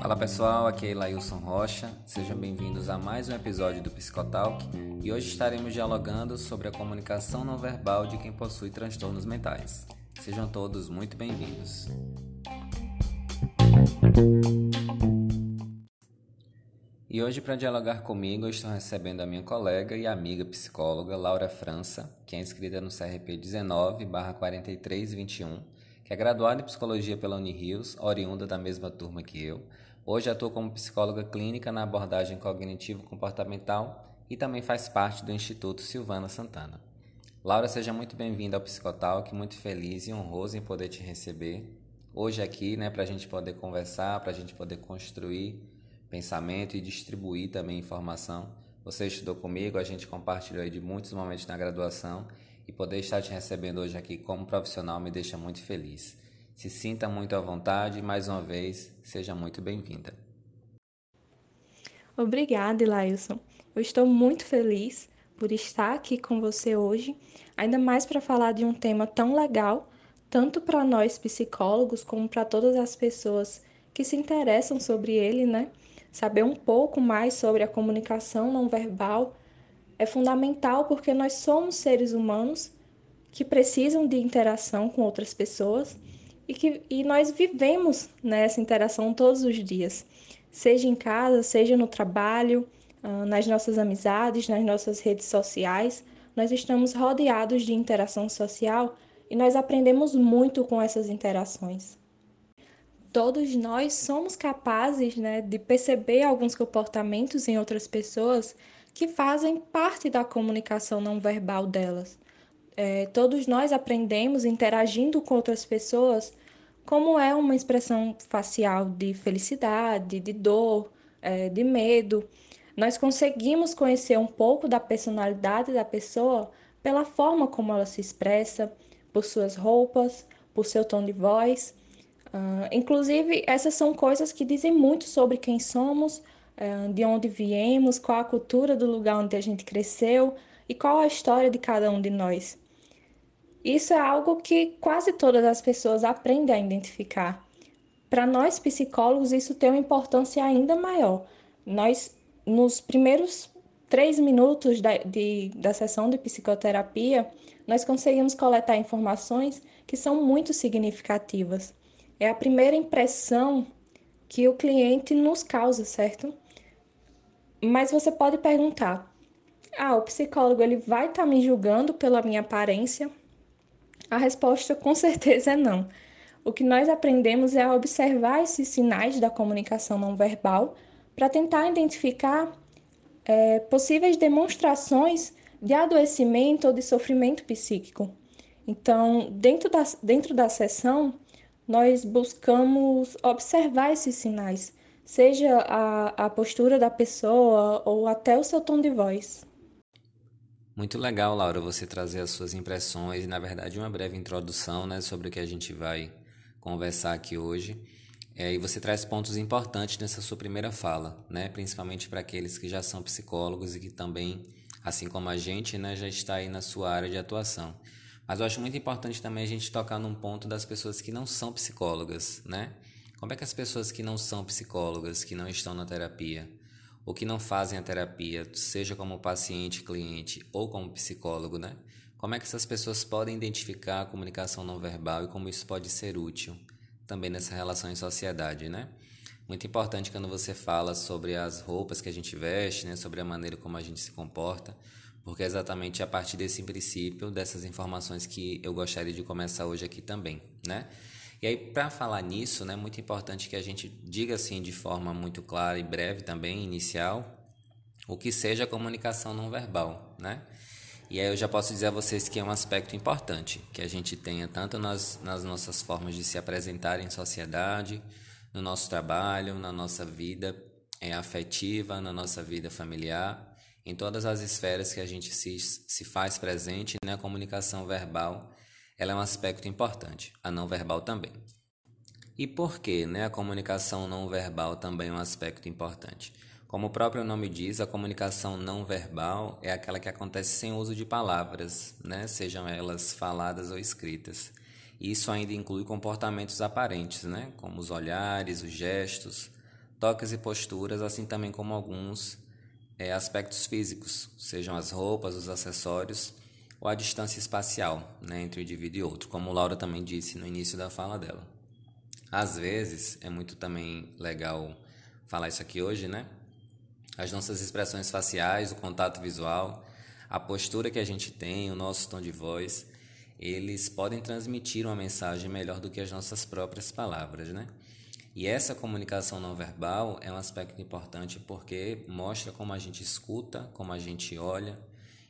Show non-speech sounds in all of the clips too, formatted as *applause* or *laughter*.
Fala pessoal, aqui é Lailson Rocha. Sejam bem-vindos a mais um episódio do Psicotalk e hoje estaremos dialogando sobre a comunicação não verbal de quem possui transtornos mentais. Sejam todos muito bem-vindos. E hoje, para dialogar comigo, estou recebendo a minha colega e amiga psicóloga Laura França, que é inscrita no CRP 19-4321, que é graduada em psicologia pela Unirios, oriunda da mesma turma que eu. Hoje atua como psicóloga clínica na abordagem cognitivo-comportamental e também faz parte do Instituto Silvana Santana. Laura, seja muito bem-vinda ao Psicotalk, muito feliz e honroso em poder te receber hoje aqui, né, para a gente poder conversar, para a gente poder construir pensamento e distribuir também informação. Você estudou comigo, a gente compartilhou de muitos momentos na graduação e poder estar te recebendo hoje aqui como profissional me deixa muito feliz. Se sinta muito à vontade e mais uma vez, seja muito bem-vinda. Obrigada, Ilailson. Eu estou muito feliz por estar aqui com você hoje, ainda mais para falar de um tema tão legal, tanto para nós psicólogos como para todas as pessoas que se interessam sobre ele, né? Saber um pouco mais sobre a comunicação não verbal é fundamental porque nós somos seres humanos que precisam de interação com outras pessoas e que e nós vivemos nessa interação todos os dias, seja em casa, seja no trabalho, ah, nas nossas amizades, nas nossas redes sociais. Nós estamos rodeados de interação social e nós aprendemos muito com essas interações todos nós somos capazes né, de perceber alguns comportamentos em outras pessoas que fazem parte da comunicação não verbal delas. É, todos nós aprendemos interagindo com outras pessoas como é uma expressão facial de felicidade, de dor, é, de medo. Nós conseguimos conhecer um pouco da personalidade da pessoa pela forma como ela se expressa, por suas roupas, por seu tom de voz. Uh, inclusive, essas são coisas que dizem muito sobre quem somos, uh, de onde viemos, qual a cultura do lugar onde a gente cresceu e qual a história de cada um de nós. Isso é algo que quase todas as pessoas aprendem a identificar. Para nós psicólogos, isso tem uma importância ainda maior. Nós, nos primeiros três minutos da, de, da sessão de psicoterapia, nós conseguimos coletar informações que são muito significativas é a primeira impressão que o cliente nos causa, certo? Mas você pode perguntar: ah, o psicólogo ele vai estar tá me julgando pela minha aparência? A resposta com certeza é não. O que nós aprendemos é a observar esses sinais da comunicação não verbal para tentar identificar é, possíveis demonstrações de adoecimento ou de sofrimento psíquico. Então, dentro da, dentro da sessão, nós buscamos observar esses sinais, seja a, a postura da pessoa ou até o seu tom de voz. Muito legal, Laura, você trazer as suas impressões e, na verdade, uma breve introdução né, sobre o que a gente vai conversar aqui hoje. É, e você traz pontos importantes nessa sua primeira fala, né, principalmente para aqueles que já são psicólogos e que também, assim como a gente, né, já está aí na sua área de atuação. Mas eu acho muito importante também a gente tocar num ponto das pessoas que não são psicólogas, né? Como é que as pessoas que não são psicólogas, que não estão na terapia, ou que não fazem a terapia, seja como paciente, cliente ou como psicólogo, né? Como é que essas pessoas podem identificar a comunicação não verbal e como isso pode ser útil também nessa relação em sociedade, né? Muito importante quando você fala sobre as roupas que a gente veste, né? Sobre a maneira como a gente se comporta porque é exatamente a partir desse princípio, dessas informações que eu gostaria de começar hoje aqui também, né? E aí, para falar nisso, né, muito importante que a gente diga assim de forma muito clara e breve também, inicial, o que seja comunicação não verbal, né? E aí eu já posso dizer a vocês que é um aspecto importante que a gente tenha tanto nas, nas nossas formas de se apresentar em sociedade, no nosso trabalho, na nossa vida é, afetiva, na nossa vida familiar, em todas as esferas que a gente se, se faz presente, né, a comunicação verbal ela é um aspecto importante, a não verbal também. E por que né, a comunicação não verbal também é um aspecto importante? Como o próprio nome diz, a comunicação não verbal é aquela que acontece sem uso de palavras, né, sejam elas faladas ou escritas. Isso ainda inclui comportamentos aparentes, né? como os olhares, os gestos, toques e posturas, assim também como alguns é, aspectos físicos, sejam as roupas, os acessórios ou a distância espacial né, entre um indivíduo e outro, como Laura também disse no início da fala dela. Às vezes, é muito também legal falar isso aqui hoje, né? As nossas expressões faciais, o contato visual, a postura que a gente tem, o nosso tom de voz, eles podem transmitir uma mensagem melhor do que as nossas próprias palavras, né? E essa comunicação não verbal é um aspecto importante porque mostra como a gente escuta, como a gente olha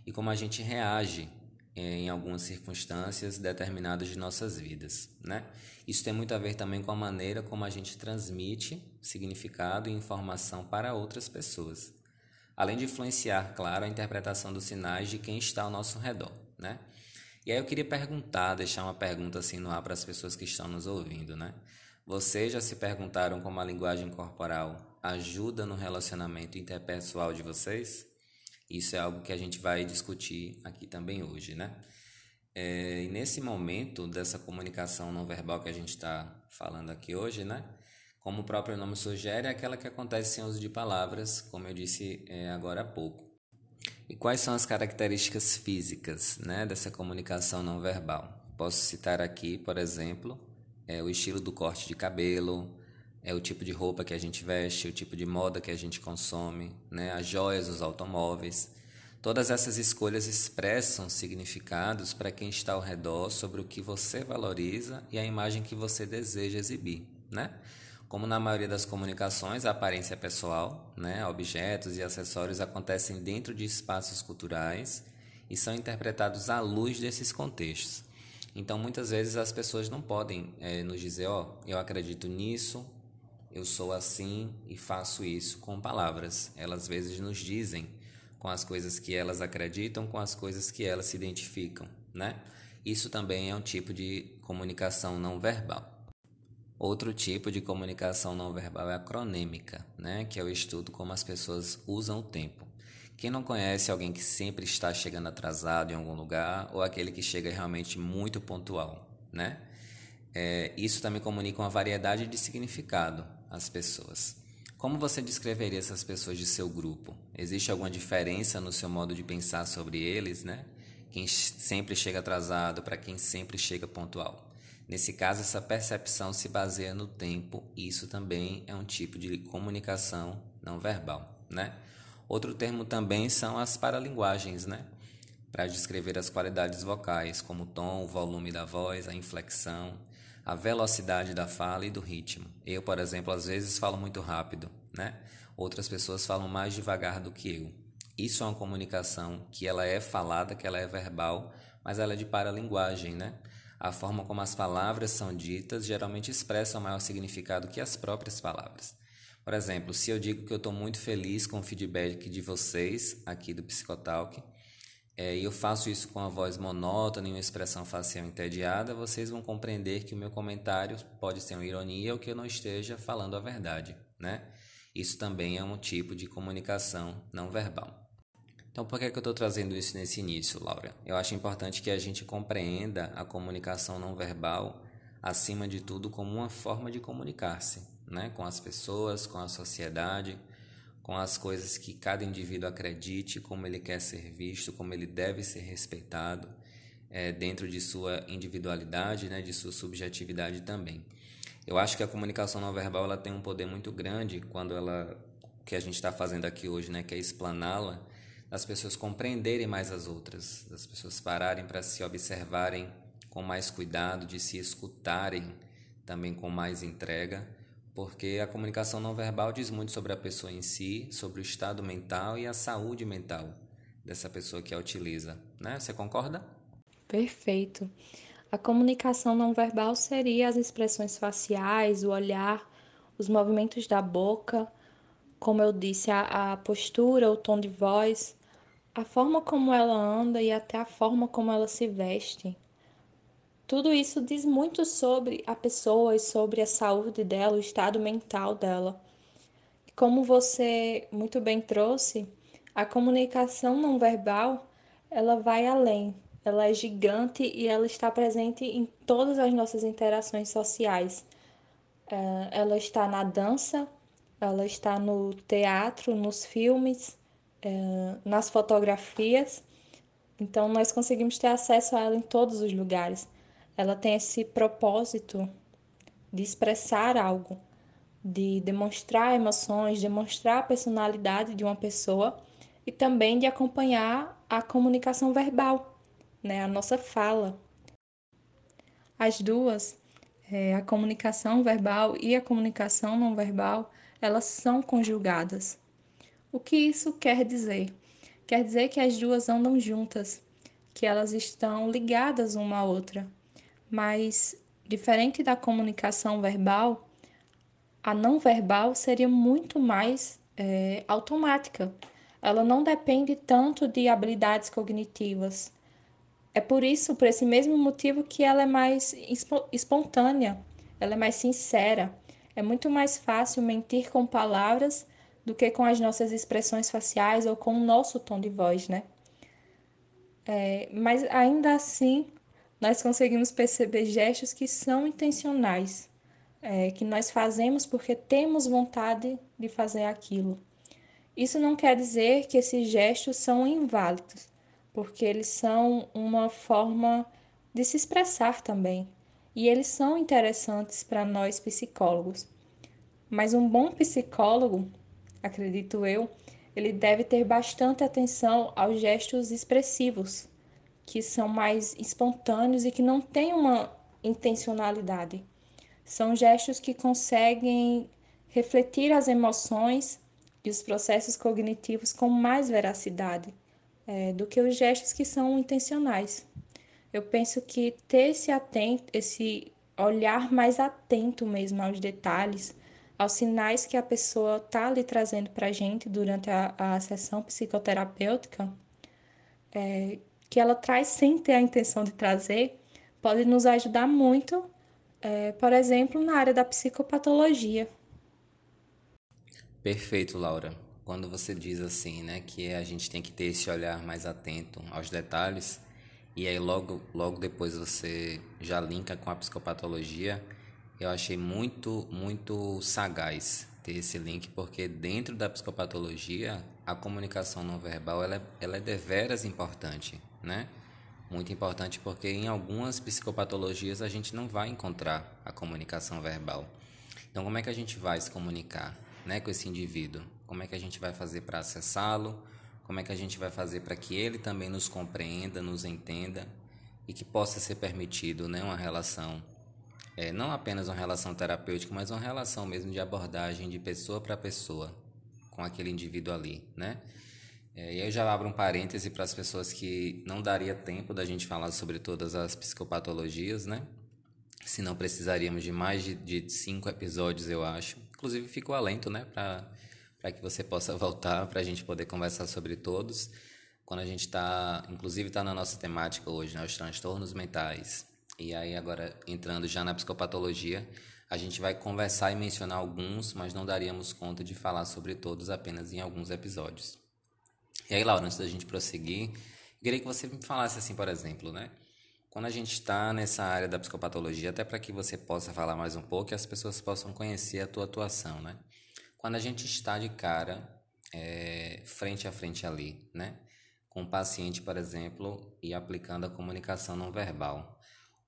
e como a gente reage em algumas circunstâncias determinadas de nossas vidas, né? Isso tem muito a ver também com a maneira como a gente transmite significado e informação para outras pessoas, além de influenciar, claro, a interpretação dos sinais de quem está ao nosso redor, né? E aí eu queria perguntar, deixar uma pergunta assim no ar para as pessoas que estão nos ouvindo, né? Vocês já se perguntaram como a linguagem corporal ajuda no relacionamento interpessoal de vocês? Isso é algo que a gente vai discutir aqui também hoje, né? É, e nesse momento dessa comunicação não verbal que a gente está falando aqui hoje, né? Como o próprio nome sugere, é aquela que acontece sem uso de palavras, como eu disse é, agora há pouco. E quais são as características físicas né, dessa comunicação não verbal? Posso citar aqui, por exemplo, é, o estilo do corte de cabelo, é o tipo de roupa que a gente veste, o tipo de moda que a gente consome, né? as joias, os automóveis. Todas essas escolhas expressam significados para quem está ao redor sobre o que você valoriza e a imagem que você deseja exibir, né? Como na maioria das comunicações, a aparência pessoal, né, objetos e acessórios acontecem dentro de espaços culturais e são interpretados à luz desses contextos. Então, muitas vezes as pessoas não podem é, nos dizer, ó, oh, eu acredito nisso, eu sou assim e faço isso com palavras. Elas às vezes nos dizem com as coisas que elas acreditam, com as coisas que elas se identificam, né? Isso também é um tipo de comunicação não verbal. Outro tipo de comunicação não verbal é a cronêmica, né? que é o estudo como as pessoas usam o tempo. Quem não conhece alguém que sempre está chegando atrasado em algum lugar ou aquele que chega realmente muito pontual, né? É, isso também comunica uma variedade de significado às pessoas. Como você descreveria essas pessoas de seu grupo? Existe alguma diferença no seu modo de pensar sobre eles, né? Quem sempre chega atrasado para quem sempre chega pontual. Nesse caso, essa percepção se baseia no tempo, e isso também é um tipo de comunicação não verbal, né? Outro termo também são as paralinguagens, né? Para descrever as qualidades vocais, como o tom, o volume da voz, a inflexão, a velocidade da fala e do ritmo. Eu, por exemplo, às vezes falo muito rápido, né? Outras pessoas falam mais devagar do que eu. Isso é uma comunicação que ela é falada, que ela é verbal, mas ela é de paralinguagem, né? A forma como as palavras são ditas geralmente expressa maior significado que as próprias palavras. Por exemplo, se eu digo que eu estou muito feliz com o feedback de vocês aqui do Psicotalk, é, e eu faço isso com a voz monótona e uma expressão facial entediada, vocês vão compreender que o meu comentário pode ser uma ironia ou que eu não esteja falando a verdade, né? Isso também é um tipo de comunicação não verbal. Então, por que, é que eu estou trazendo isso nesse início, Laura? Eu acho importante que a gente compreenda a comunicação não verbal, acima de tudo, como uma forma de comunicar-se né? com as pessoas, com a sociedade com as coisas que cada indivíduo acredite, como ele quer ser visto, como ele deve ser respeitado, é, dentro de sua individualidade, né, de sua subjetividade também. Eu acho que a comunicação não verbal ela tem um poder muito grande quando ela, o que a gente está fazendo aqui hoje, né, que é explaná-la, das pessoas compreenderem mais as outras, das pessoas pararem para se observarem com mais cuidado, de se escutarem também com mais entrega porque a comunicação não verbal diz muito sobre a pessoa em si, sobre o estado mental e a saúde mental dessa pessoa que a utiliza, né? Você concorda? Perfeito. A comunicação não verbal seria as expressões faciais, o olhar, os movimentos da boca, como eu disse, a, a postura, o tom de voz, a forma como ela anda e até a forma como ela se veste. Tudo isso diz muito sobre a pessoa e sobre a saúde dela, o estado mental dela. Como você muito bem trouxe, a comunicação não verbal, ela vai além. ela é gigante e ela está presente em todas as nossas interações sociais. É, ela está na dança, ela está no teatro, nos filmes, é, nas fotografias. Então, nós conseguimos ter acesso a ela em todos os lugares. Ela tem esse propósito de expressar algo, de demonstrar emoções, demonstrar a personalidade de uma pessoa e também de acompanhar a comunicação verbal, né, a nossa fala. As duas, é, a comunicação verbal e a comunicação não verbal, elas são conjugadas. O que isso quer dizer? Quer dizer que as duas andam juntas, que elas estão ligadas uma à outra. Mas, diferente da comunicação verbal, a não verbal seria muito mais é, automática. Ela não depende tanto de habilidades cognitivas. É por isso, por esse mesmo motivo, que ela é mais espontânea, ela é mais sincera. É muito mais fácil mentir com palavras do que com as nossas expressões faciais ou com o nosso tom de voz, né? É, mas ainda assim, nós conseguimos perceber gestos que são intencionais, é, que nós fazemos porque temos vontade de fazer aquilo. Isso não quer dizer que esses gestos são inválidos, porque eles são uma forma de se expressar também, e eles são interessantes para nós psicólogos. Mas um bom psicólogo acredito eu, ele deve ter bastante atenção aos gestos expressivos, que são mais espontâneos e que não têm uma intencionalidade. São gestos que conseguem refletir as emoções e os processos cognitivos com mais veracidade é, do que os gestos que são intencionais. Eu penso que ter esse atento, esse olhar mais atento mesmo aos detalhes, aos sinais que a pessoa está ali trazendo para a gente durante a, a sessão psicoterapêutica, é, que ela traz sem ter a intenção de trazer, pode nos ajudar muito, é, por exemplo, na área da psicopatologia. Perfeito, Laura. Quando você diz assim, né, que a gente tem que ter esse olhar mais atento aos detalhes, e aí logo, logo depois você já linka com a psicopatologia, eu achei muito, muito sagaz ter esse link, porque dentro da psicopatologia, a comunicação não verbal ela é, ela é deveras importante, né? Muito importante porque em algumas psicopatologias a gente não vai encontrar a comunicação verbal. Então, como é que a gente vai se comunicar né, com esse indivíduo? Como é que a gente vai fazer para acessá-lo? Como é que a gente vai fazer para que ele também nos compreenda, nos entenda e que possa ser permitido né, uma relação é, não apenas uma relação terapêutica, mas uma relação mesmo de abordagem de pessoa para pessoa com aquele indivíduo ali, né? É, eu já abro um parêntese para as pessoas que não daria tempo da gente falar sobre todas as psicopatologias, né? Se não precisaríamos de mais de, de cinco episódios, eu acho. Inclusive, fico alento, né? Para que você possa *laughs* voltar, para a gente poder conversar sobre todos. Quando a gente está, inclusive, está na nossa temática hoje, né? Os transtornos mentais e aí, agora entrando já na psicopatologia, a gente vai conversar e mencionar alguns, mas não daríamos conta de falar sobre todos apenas em alguns episódios. E aí, Laura, antes da gente prosseguir, queria que você me falasse assim, por exemplo, né? Quando a gente está nessa área da psicopatologia, até para que você possa falar mais um pouco e as pessoas possam conhecer a tua atuação, né? Quando a gente está de cara, é, frente a frente ali, né? Com o paciente, por exemplo, e aplicando a comunicação não verbal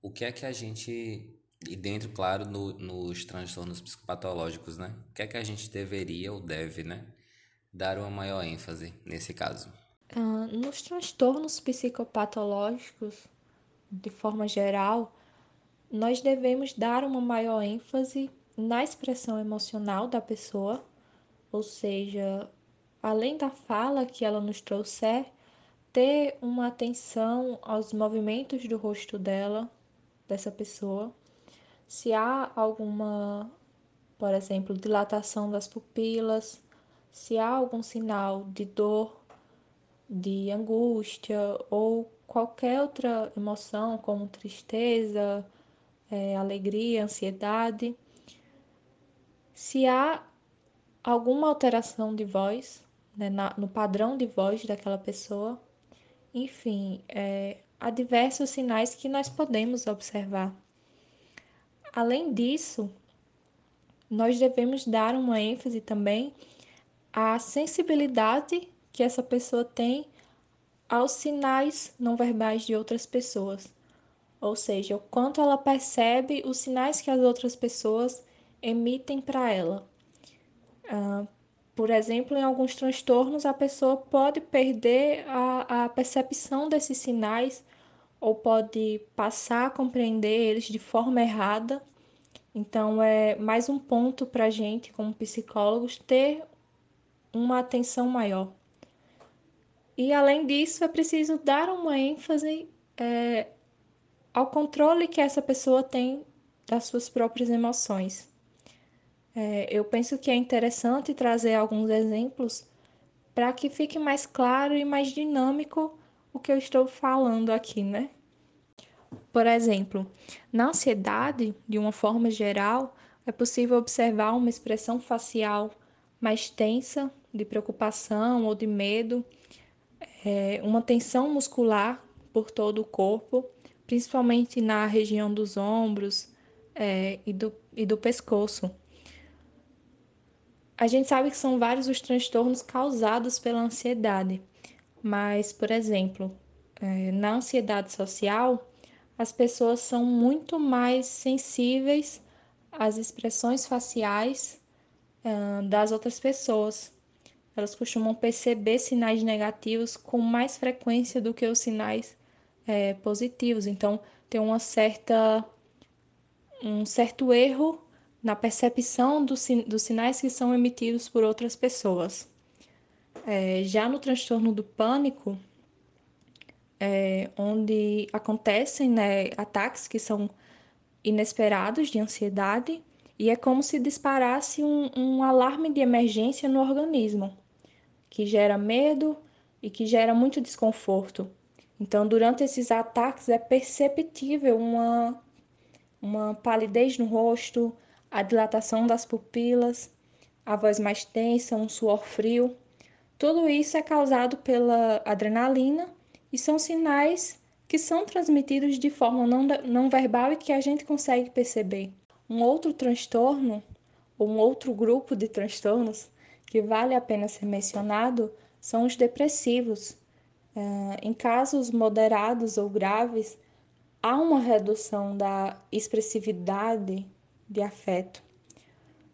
o que é que a gente, e dentro, claro, no, nos transtornos psicopatológicos, né? O que é que a gente deveria ou deve, né? Dar uma maior ênfase nesse caso? Uh, nos transtornos psicopatológicos, de forma geral, nós devemos dar uma maior ênfase na expressão emocional da pessoa, ou seja, além da fala que ela nos trouxer, ter uma atenção aos movimentos do rosto dela, dessa pessoa, se há alguma, por exemplo, dilatação das pupilas, se há algum sinal de dor, de angústia ou qualquer outra emoção, como tristeza, é, alegria, ansiedade. Se há alguma alteração de voz, né, na, no padrão de voz daquela pessoa, enfim, é, há diversos sinais que nós podemos observar. Além disso, nós devemos dar uma ênfase também à sensibilidade que essa pessoa tem aos sinais não verbais de outras pessoas. Ou seja, o quanto ela percebe os sinais que as outras pessoas emitem para ela. Uh, por exemplo, em alguns transtornos, a pessoa pode perder a, a percepção desses sinais ou pode passar a compreender eles de forma errada. Então, é mais um ponto para a gente, como psicólogos, ter uma atenção maior. E, além disso, é preciso dar uma ênfase é, ao controle que essa pessoa tem das suas próprias emoções. É, eu penso que é interessante trazer alguns exemplos para que fique mais claro e mais dinâmico o que eu estou falando aqui, né? Por exemplo, na ansiedade, de uma forma geral, é possível observar uma expressão facial mais tensa, de preocupação ou de medo, é, uma tensão muscular por todo o corpo, principalmente na região dos ombros é, e, do, e do pescoço. A gente sabe que são vários os transtornos causados pela ansiedade, mas, por exemplo, é, na ansiedade social, as pessoas são muito mais sensíveis às expressões faciais das outras pessoas. Elas costumam perceber sinais negativos com mais frequência do que os sinais é, positivos. Então, tem uma certa, um certo erro na percepção dos, dos sinais que são emitidos por outras pessoas. É, já no transtorno do pânico, é, onde acontecem né, ataques que são inesperados de ansiedade, e é como se disparasse um, um alarme de emergência no organismo, que gera medo e que gera muito desconforto. Então, durante esses ataques, é perceptível uma, uma palidez no rosto, a dilatação das pupilas, a voz mais tensa, um suor frio. Tudo isso é causado pela adrenalina e são sinais que são transmitidos de forma não, não verbal e que a gente consegue perceber. Um outro transtorno, ou um outro grupo de transtornos que vale a pena ser mencionado, são os depressivos. Eh, em casos moderados ou graves, há uma redução da expressividade de afeto.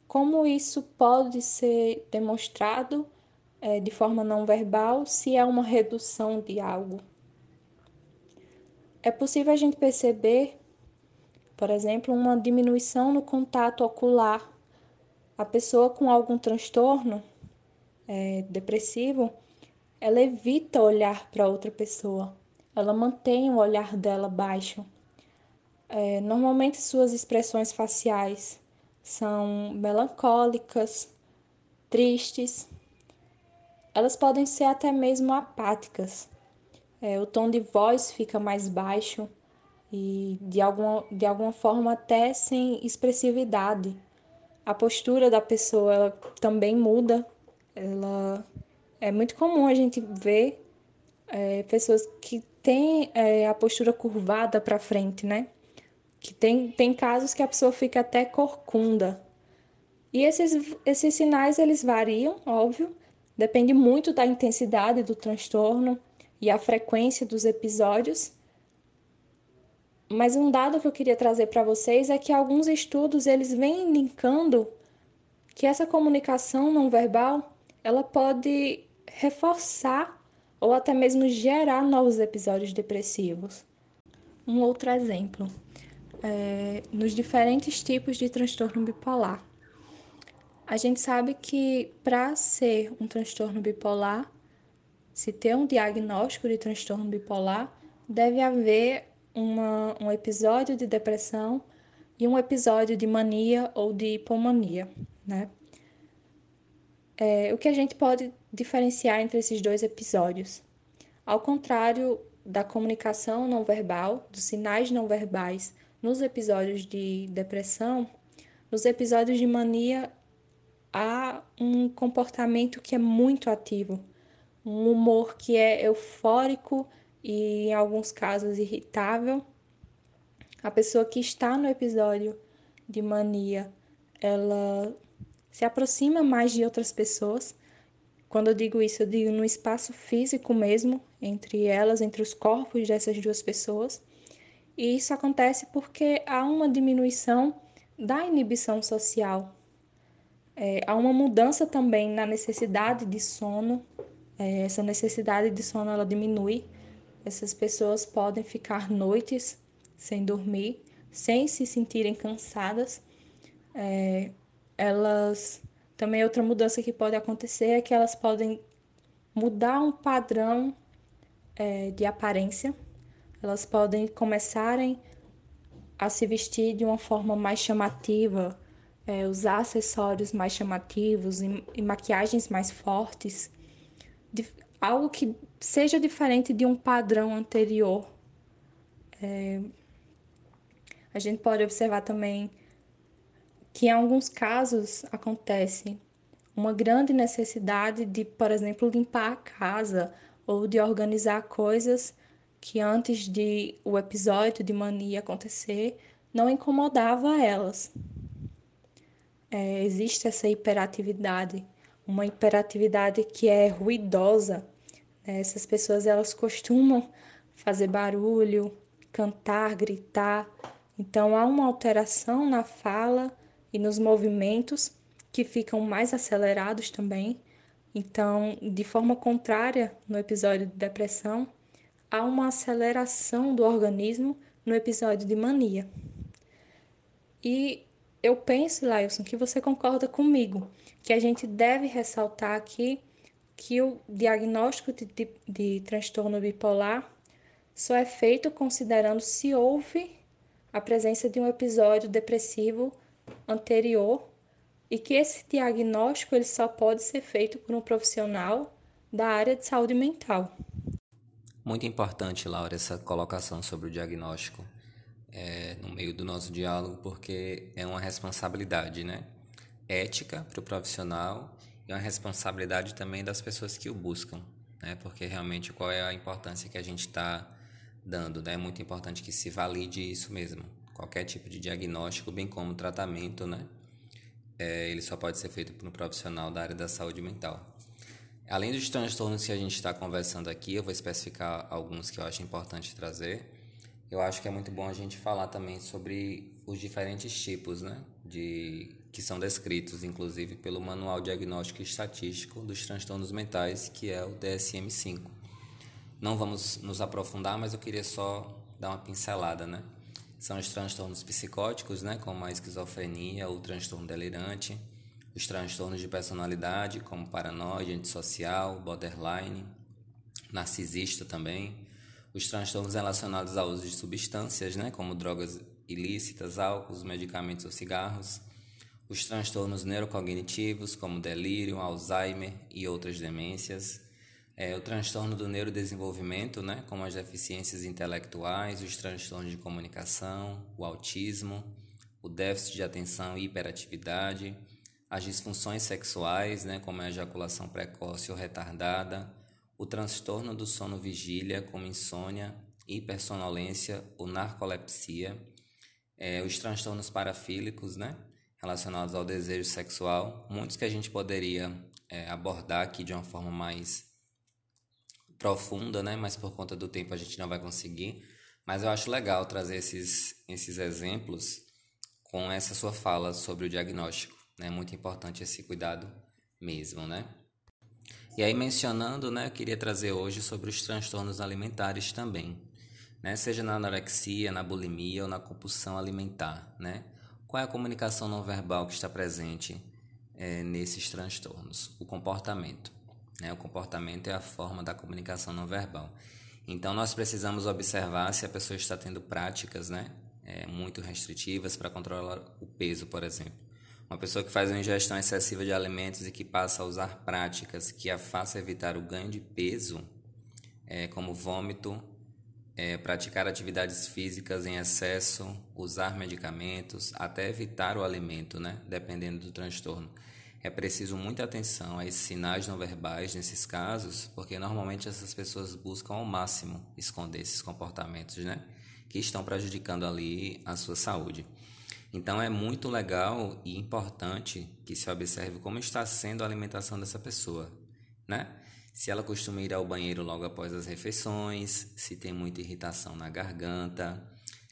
Como isso pode ser demonstrado é, de forma não verbal se é uma redução de algo? É possível a gente perceber, por exemplo, uma diminuição no contato ocular. A pessoa com algum transtorno é, depressivo, ela evita olhar para outra pessoa, ela mantém o olhar dela baixo é, normalmente suas expressões faciais são melancólicas, tristes. Elas podem ser até mesmo apáticas. É, o tom de voz fica mais baixo e de alguma, de alguma forma até sem expressividade. A postura da pessoa ela também muda. Ela é muito comum a gente ver é, pessoas que têm é, a postura curvada para frente, né? que tem, tem casos que a pessoa fica até corcunda. E esses, esses sinais eles variam, óbvio, depende muito da intensidade do transtorno e a frequência dos episódios. Mas um dado que eu queria trazer para vocês é que alguns estudos eles vêm indicando que essa comunicação não verbal ela pode reforçar ou até mesmo gerar novos episódios depressivos. Um outro exemplo é, nos diferentes tipos de transtorno bipolar. A gente sabe que para ser um transtorno bipolar, se ter um diagnóstico de transtorno bipolar, deve haver uma, um episódio de depressão e um episódio de mania ou de hipomania, né? É, o que a gente pode diferenciar entre esses dois episódios? Ao contrário da comunicação não verbal, dos sinais não verbais nos episódios de depressão, nos episódios de mania, há um comportamento que é muito ativo, um humor que é eufórico e, em alguns casos, irritável. A pessoa que está no episódio de mania, ela se aproxima mais de outras pessoas. Quando eu digo isso, eu digo no espaço físico mesmo, entre elas, entre os corpos dessas duas pessoas. E isso acontece porque há uma diminuição da inibição social. É, há uma mudança também na necessidade de sono. É, essa necessidade de sono ela diminui. Essas pessoas podem ficar noites sem dormir, sem se sentirem cansadas. É, elas também outra mudança que pode acontecer é que elas podem mudar um padrão é, de aparência. Elas podem começarem a se vestir de uma forma mais chamativa, é, usar acessórios mais chamativos e, e maquiagens mais fortes, de, algo que seja diferente de um padrão anterior. É, a gente pode observar também que em alguns casos acontece uma grande necessidade de, por exemplo, limpar a casa ou de organizar coisas que antes de o episódio de mania acontecer não incomodava elas. É, existe essa hiperatividade, uma hiperatividade que é ruidosa. Né? Essas pessoas elas costumam fazer barulho, cantar, gritar. Então há uma alteração na fala e nos movimentos que ficam mais acelerados também. Então, de forma contrária, no episódio de depressão, há uma aceleração do organismo no episódio de mania. E eu penso, Lailson, que você concorda comigo, que a gente deve ressaltar aqui que o diagnóstico de, de, de transtorno bipolar só é feito considerando se houve a presença de um episódio depressivo anterior e que esse diagnóstico ele só pode ser feito por um profissional da área de saúde mental. Muito importante, Laura, essa colocação sobre o diagnóstico é, no meio do nosso diálogo, porque é uma responsabilidade né? ética para o profissional e uma responsabilidade também das pessoas que o buscam, né? porque realmente qual é a importância que a gente está dando. Né? É muito importante que se valide isso mesmo qualquer tipo de diagnóstico, bem como tratamento, né? É, ele só pode ser feito por um profissional da área da saúde mental. Além dos transtornos que a gente está conversando aqui, eu vou especificar alguns que eu acho importante trazer. Eu acho que é muito bom a gente falar também sobre os diferentes tipos, né, de que são descritos, inclusive pelo Manual Diagnóstico e Estatístico dos Transtornos Mentais, que é o DSM-5. Não vamos nos aprofundar, mas eu queria só dar uma pincelada, né? são os transtornos psicóticos, né, como a esquizofrenia, o transtorno delirante, os transtornos de personalidade, como paranoia, antissocial, borderline, narcisista também, os transtornos relacionados ao uso de substâncias, né, como drogas ilícitas, álcool, medicamentos ou cigarros, os transtornos neurocognitivos, como delírio, Alzheimer e outras demências, é, o transtorno do neurodesenvolvimento, né, como as deficiências intelectuais, os transtornos de comunicação, o autismo, o déficit de atenção e hiperatividade, as disfunções sexuais, né, como a ejaculação precoce ou retardada, o transtorno do sono vigília, como insônia, hipersonolência ou narcolepsia, é, os transtornos parafílicos, né, relacionados ao desejo sexual, muitos que a gente poderia é, abordar aqui de uma forma mais profunda, né? Mas por conta do tempo a gente não vai conseguir. Mas eu acho legal trazer esses, esses exemplos com essa sua fala sobre o diagnóstico. É né? muito importante esse cuidado mesmo, né? E aí mencionando, né, eu queria trazer hoje sobre os transtornos alimentares também, né? Seja na anorexia, na bulimia ou na compulsão alimentar, né? Qual é a comunicação não verbal que está presente é, nesses transtornos? O comportamento. Né? O comportamento é a forma da comunicação não verbal. Então, nós precisamos observar se a pessoa está tendo práticas né, é, muito restritivas para controlar o peso, por exemplo. Uma pessoa que faz uma ingestão excessiva de alimentos e que passa a usar práticas que a faça evitar o ganho de peso, é, como vômito, é, praticar atividades físicas em excesso, usar medicamentos, até evitar o alimento, né, dependendo do transtorno. é preciso muita atenção a esses sinais não verbais nesses casos, porque normalmente essas pessoas buscam ao máximo esconder esses comportamentos, né? Que estão prejudicando ali a sua saúde. Então é muito legal e importante que se observe como está sendo a alimentação dessa pessoa, né? Se ela costuma ir ao banheiro logo após as refeições, se tem muita irritação na garganta,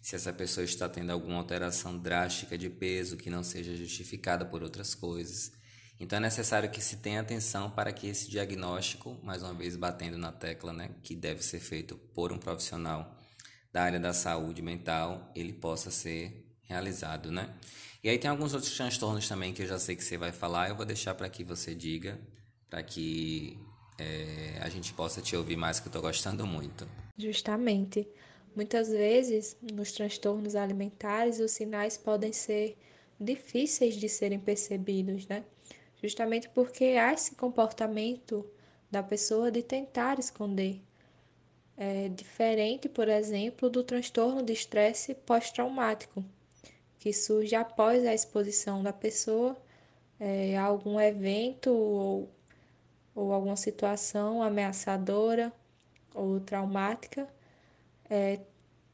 se essa pessoa está tendo alguma alteração drástica de peso que não seja justificada por outras coisas. Então é necessário que se tenha atenção para que esse diagnóstico, mais uma vez batendo na tecla, né, que deve ser feito por um profissional da área da saúde mental, ele possa ser realizado, né? E aí tem alguns outros transtornos também que eu já sei que você vai falar, eu vou deixar para que você diga, para que é, a gente possa te ouvir mais, que eu estou gostando muito. Justamente. Muitas vezes, nos transtornos alimentares, os sinais podem ser difíceis de serem percebidos, né? Justamente porque há esse comportamento da pessoa de tentar esconder. É diferente, por exemplo, do transtorno de estresse pós-traumático, que surge após a exposição da pessoa é, a algum evento ou, ou alguma situação ameaçadora ou traumática, é,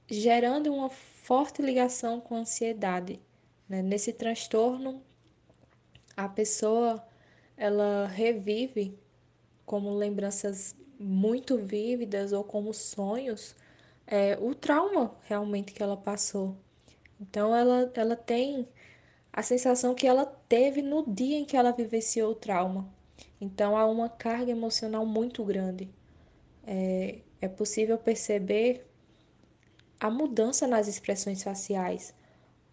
gerando uma forte ligação com a ansiedade. Né? Nesse transtorno, a pessoa ela revive como lembranças muito vívidas ou como sonhos é, o trauma realmente que ela passou. Então ela, ela tem a sensação que ela teve no dia em que ela vivenciou o trauma. Então há uma carga emocional muito grande. É, é possível perceber a mudança nas expressões faciais,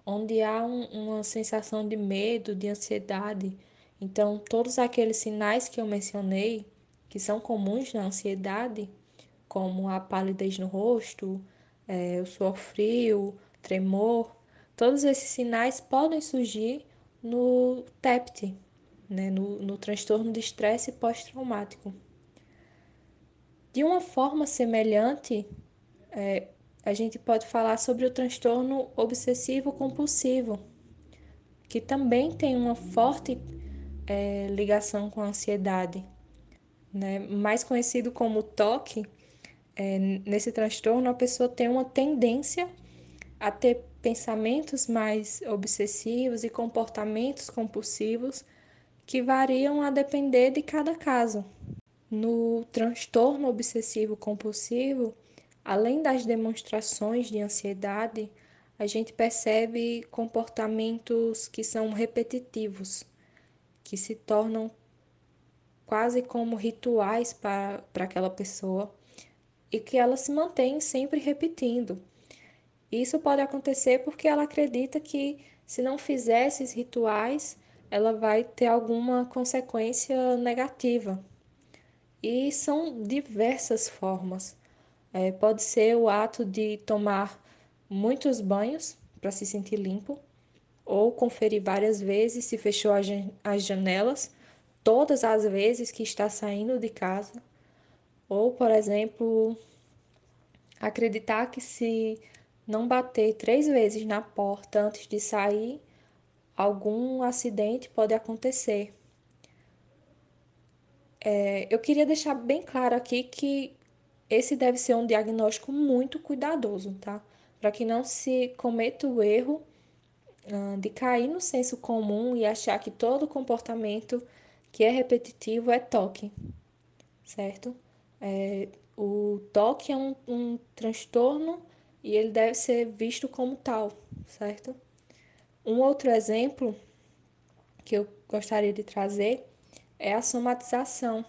onde há um, uma sensação de medo, de ansiedade. Então, todos aqueles sinais que eu mencionei, que são comuns na ansiedade, como a palidez no rosto, é, o suor frio, tremor, todos esses sinais podem surgir no TEPT, né, no, no transtorno de estresse pós-traumático. De uma forma semelhante, é, a gente pode falar sobre o transtorno obsessivo compulsivo, que também tem uma forte é, ligação com a ansiedade. Né? Mais conhecido como TOC, é, nesse transtorno a pessoa tem uma tendência a ter pensamentos mais obsessivos e comportamentos compulsivos que variam a depender de cada caso. No transtorno obsessivo compulsivo, além das demonstrações de ansiedade, a gente percebe comportamentos que são repetitivos, que se tornam quase como rituais para, aquela pessoa e que ela se mantém sempre repetindo. Isso pode acontecer porque ela acredita que se não fizer esses rituais, ela vai ter alguma consequência negativa. E são diversas formas. É, pode ser o ato de tomar muitos banhos para se sentir limpo, ou conferir várias vezes se fechou as janelas, todas as vezes que está saindo de casa, ou, por exemplo, acreditar que se não bater três vezes na porta antes de sair, algum acidente pode acontecer. É, eu queria deixar bem claro aqui que esse deve ser um diagnóstico muito cuidadoso, tá? Para que não se cometa o erro uh, de cair no senso comum e achar que todo comportamento que é repetitivo é toque, certo? É, o toque é um, um transtorno e ele deve ser visto como tal, certo? Um outro exemplo que eu gostaria de trazer é a somatização.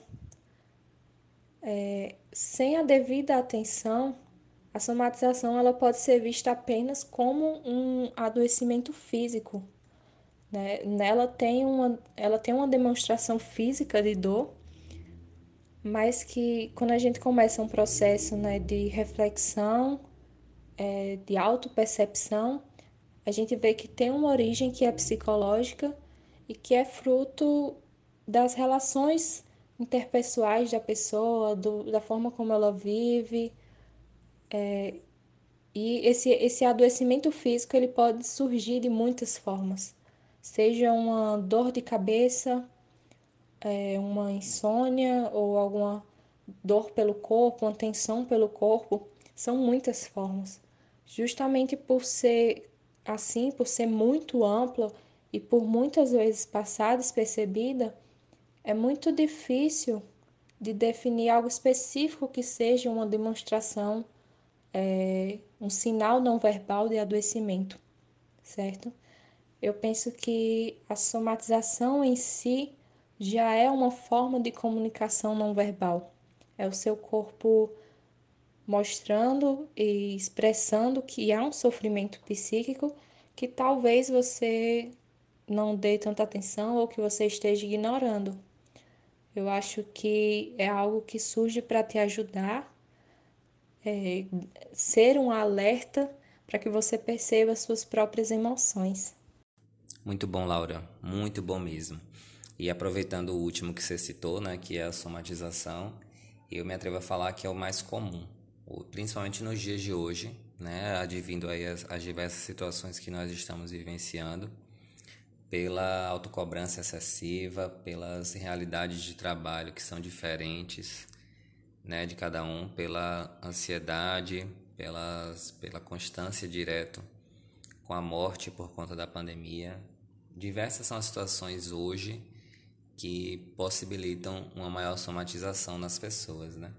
É, sem a devida atenção, a somatização ela pode ser vista apenas como um adoecimento físico. Né? Nela tem uma, ela tem uma demonstração física de dor, mas que quando a gente começa um processo né, de reflexão, é, de autopercepção, a gente vê que tem uma origem que é psicológica e que é fruto das relações interpessoais da pessoa, do, da forma como ela vive. É, e esse, esse adoecimento físico ele pode surgir de muitas formas, seja uma dor de cabeça, é, uma insônia ou alguma dor pelo corpo, uma tensão pelo corpo, são muitas formas. Justamente por ser assim, por ser muito ampla e por muitas vezes passar despercebida, é muito difícil de definir algo específico que seja uma demonstração, é, um sinal não verbal de adoecimento, certo? Eu penso que a somatização em si já é uma forma de comunicação não verbal. É o seu corpo mostrando e expressando que há um sofrimento psíquico que talvez você não dê tanta atenção ou que você esteja ignorando. Eu acho que é algo que surge para te ajudar, é, ser um alerta para que você perceba suas próprias emoções. Muito bom, Laura, muito bom mesmo. E aproveitando o último que você citou, né, que é a somatização, eu me atrevo a falar que é o mais comum, principalmente nos dias de hoje, né, advindo aí as, as diversas situações que nós estamos vivenciando pela autocobrança excessiva, pelas realidades de trabalho que são diferentes, né, de cada um, pela ansiedade, pelas, pela constância direto com a morte por conta da pandemia. Diversas são as situações hoje que possibilitam uma maior somatização nas pessoas, né?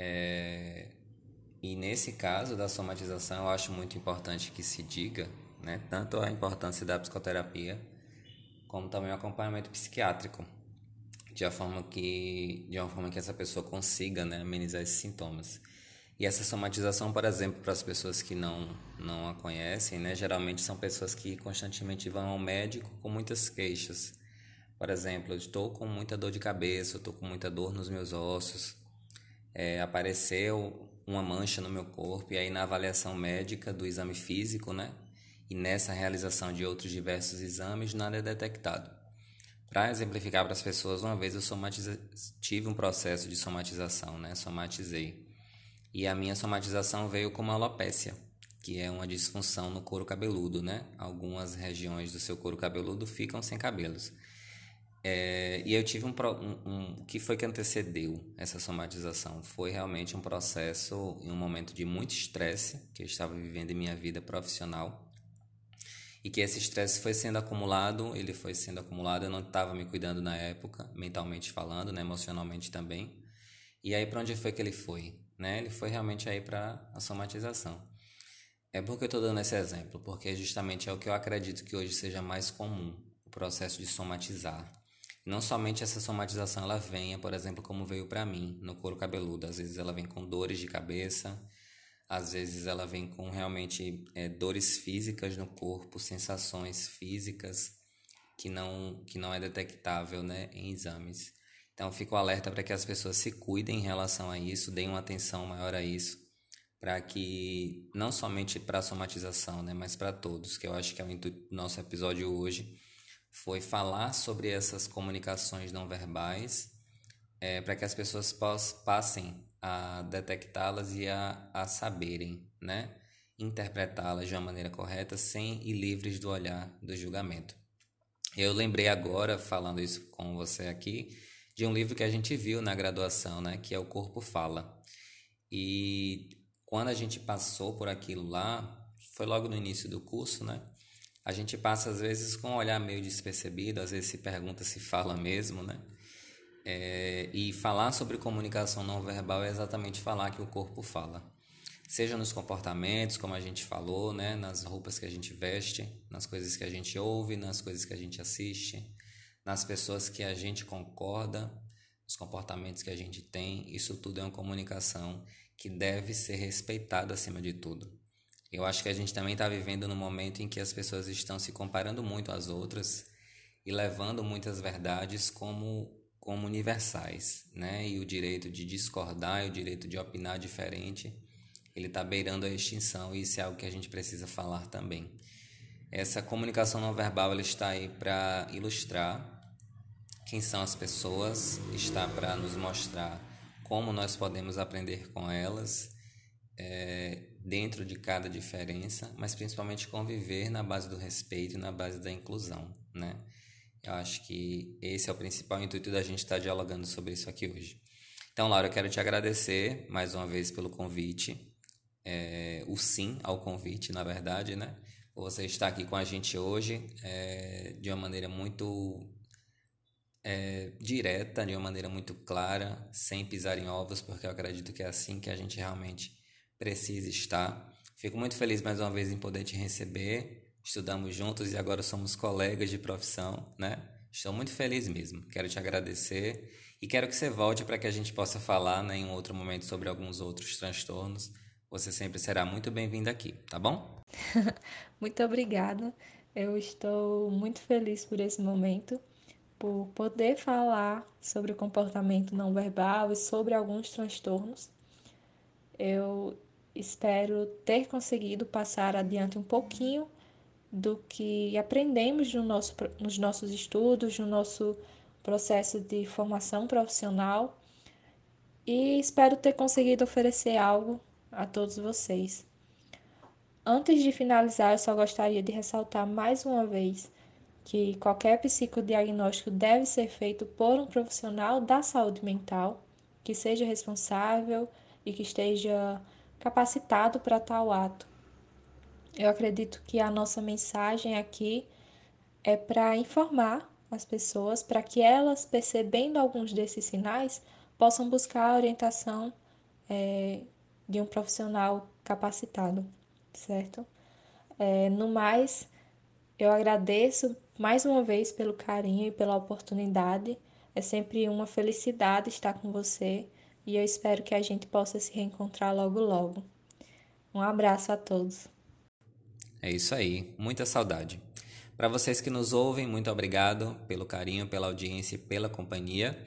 É... E nesse caso da somatização, eu acho muito importante que se diga né? Tanto a importância da psicoterapia como também o acompanhamento psiquiátrico, de uma forma que de uma forma que essa pessoa consiga, né, amenizar esses sintomas. E essa somatização, por exemplo, para as pessoas que não não a conhecem, né, geralmente são pessoas que constantemente vão ao médico com muitas queixas. Por exemplo, eu estou com muita dor de cabeça, estou com muita dor nos meus ossos, é, apareceu uma mancha no meu corpo e aí na avaliação médica do exame físico, né, e nessa realização de outros diversos exames nada é detectado. Para exemplificar para as pessoas, uma vez eu somatize... tive um processo de somatização, né? somatizei. E a minha somatização veio como alopecia, que é uma disfunção no couro cabeludo, né? Algumas regiões do seu couro cabeludo ficam sem cabelos. É, e eu tive um, um, um. Que foi que antecedeu essa somatização? Foi realmente um processo em um momento de muito estresse que eu estava vivendo em minha vida profissional e que esse estresse foi sendo acumulado, ele foi sendo acumulado, eu não estava me cuidando na época, mentalmente falando, né, emocionalmente também. E aí para onde foi que ele foi? Né? Ele foi realmente aí para a somatização. É porque eu estou dando esse exemplo, porque justamente é o que eu acredito que hoje seja mais comum, o processo de somatizar. Não somente essa somatização ela venha, por exemplo, como veio para mim no couro cabeludo. Às vezes ela vem com dores de cabeça, às vezes ela vem com realmente é, dores físicas no corpo, sensações físicas que não, que não é detectável né, em exames. Então, fico alerta para que as pessoas se cuidem em relação a isso, deem uma atenção maior a isso, para que, não somente para a somatização, né, mas para todos, que eu acho que é o intuito do nosso episódio hoje, foi falar sobre essas comunicações não verbais, é, para que as pessoas passem a detectá-las e a, a saberem, né? Interpretá-las de uma maneira correta sem ir livres do olhar do julgamento. Eu lembrei agora, falando isso com você aqui, de um livro que a gente viu na graduação, né? Que é O Corpo Fala. E quando a gente passou por aquilo lá, foi logo no início do curso, né? A gente passa às vezes com um olhar meio despercebido, às vezes se pergunta se fala mesmo, né? É, e falar sobre comunicação não verbal é exatamente falar que o corpo fala. Seja nos comportamentos, como a gente falou, né, nas roupas que a gente veste, nas coisas que a gente ouve, nas coisas que a gente assiste, nas pessoas que a gente concorda, nos comportamentos que a gente tem. Isso tudo é uma comunicação que deve ser respeitada acima de tudo. Eu acho que a gente também está vivendo num momento em que as pessoas estão se comparando muito às outras e levando muitas verdades como como universais, né? E o direito de discordar e o direito de opinar diferente, ele está beirando a extinção e isso é algo que a gente precisa falar também. Essa comunicação não verbal ela está aí para ilustrar quem são as pessoas, está para nos mostrar como nós podemos aprender com elas é, dentro de cada diferença, mas principalmente conviver na base do respeito e na base da inclusão, né? Eu acho que esse é o principal intuito da gente estar dialogando sobre isso aqui hoje. Então, Laura, eu quero te agradecer mais uma vez pelo convite, é, o sim ao convite, na verdade, né? Você está aqui com a gente hoje é, de uma maneira muito é, direta, de uma maneira muito clara, sem pisar em ovos, porque eu acredito que é assim que a gente realmente precisa estar. Fico muito feliz mais uma vez em poder te receber. Estudamos juntos e agora somos colegas de profissão, né? Estou muito feliz mesmo. Quero te agradecer e quero que você volte para que a gente possa falar né, em um outro momento sobre alguns outros transtornos. Você sempre será muito bem-vinda aqui, tá bom? *laughs* muito obrigada. Eu estou muito feliz por esse momento por poder falar sobre o comportamento não verbal e sobre alguns transtornos. Eu espero ter conseguido passar adiante um pouquinho do que aprendemos no nosso, nos nossos estudos, no nosso processo de formação profissional e espero ter conseguido oferecer algo a todos vocês. Antes de finalizar, eu só gostaria de ressaltar mais uma vez que qualquer psicodiagnóstico deve ser feito por um profissional da saúde mental que seja responsável e que esteja capacitado para tal ato. Eu acredito que a nossa mensagem aqui é para informar as pessoas para que elas, percebendo alguns desses sinais, possam buscar a orientação é, de um profissional capacitado, certo? É, no mais, eu agradeço mais uma vez pelo carinho e pela oportunidade. É sempre uma felicidade estar com você e eu espero que a gente possa se reencontrar logo logo. Um abraço a todos. É isso aí, muita saudade. Para vocês que nos ouvem, muito obrigado pelo carinho, pela audiência e pela companhia.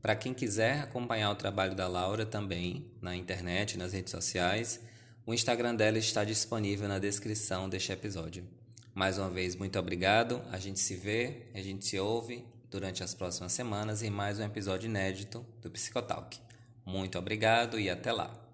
Para quem quiser acompanhar o trabalho da Laura também na internet, nas redes sociais, o Instagram dela está disponível na descrição deste episódio. Mais uma vez, muito obrigado. A gente se vê, a gente se ouve durante as próximas semanas em mais um episódio inédito do Psicotalk. Muito obrigado e até lá.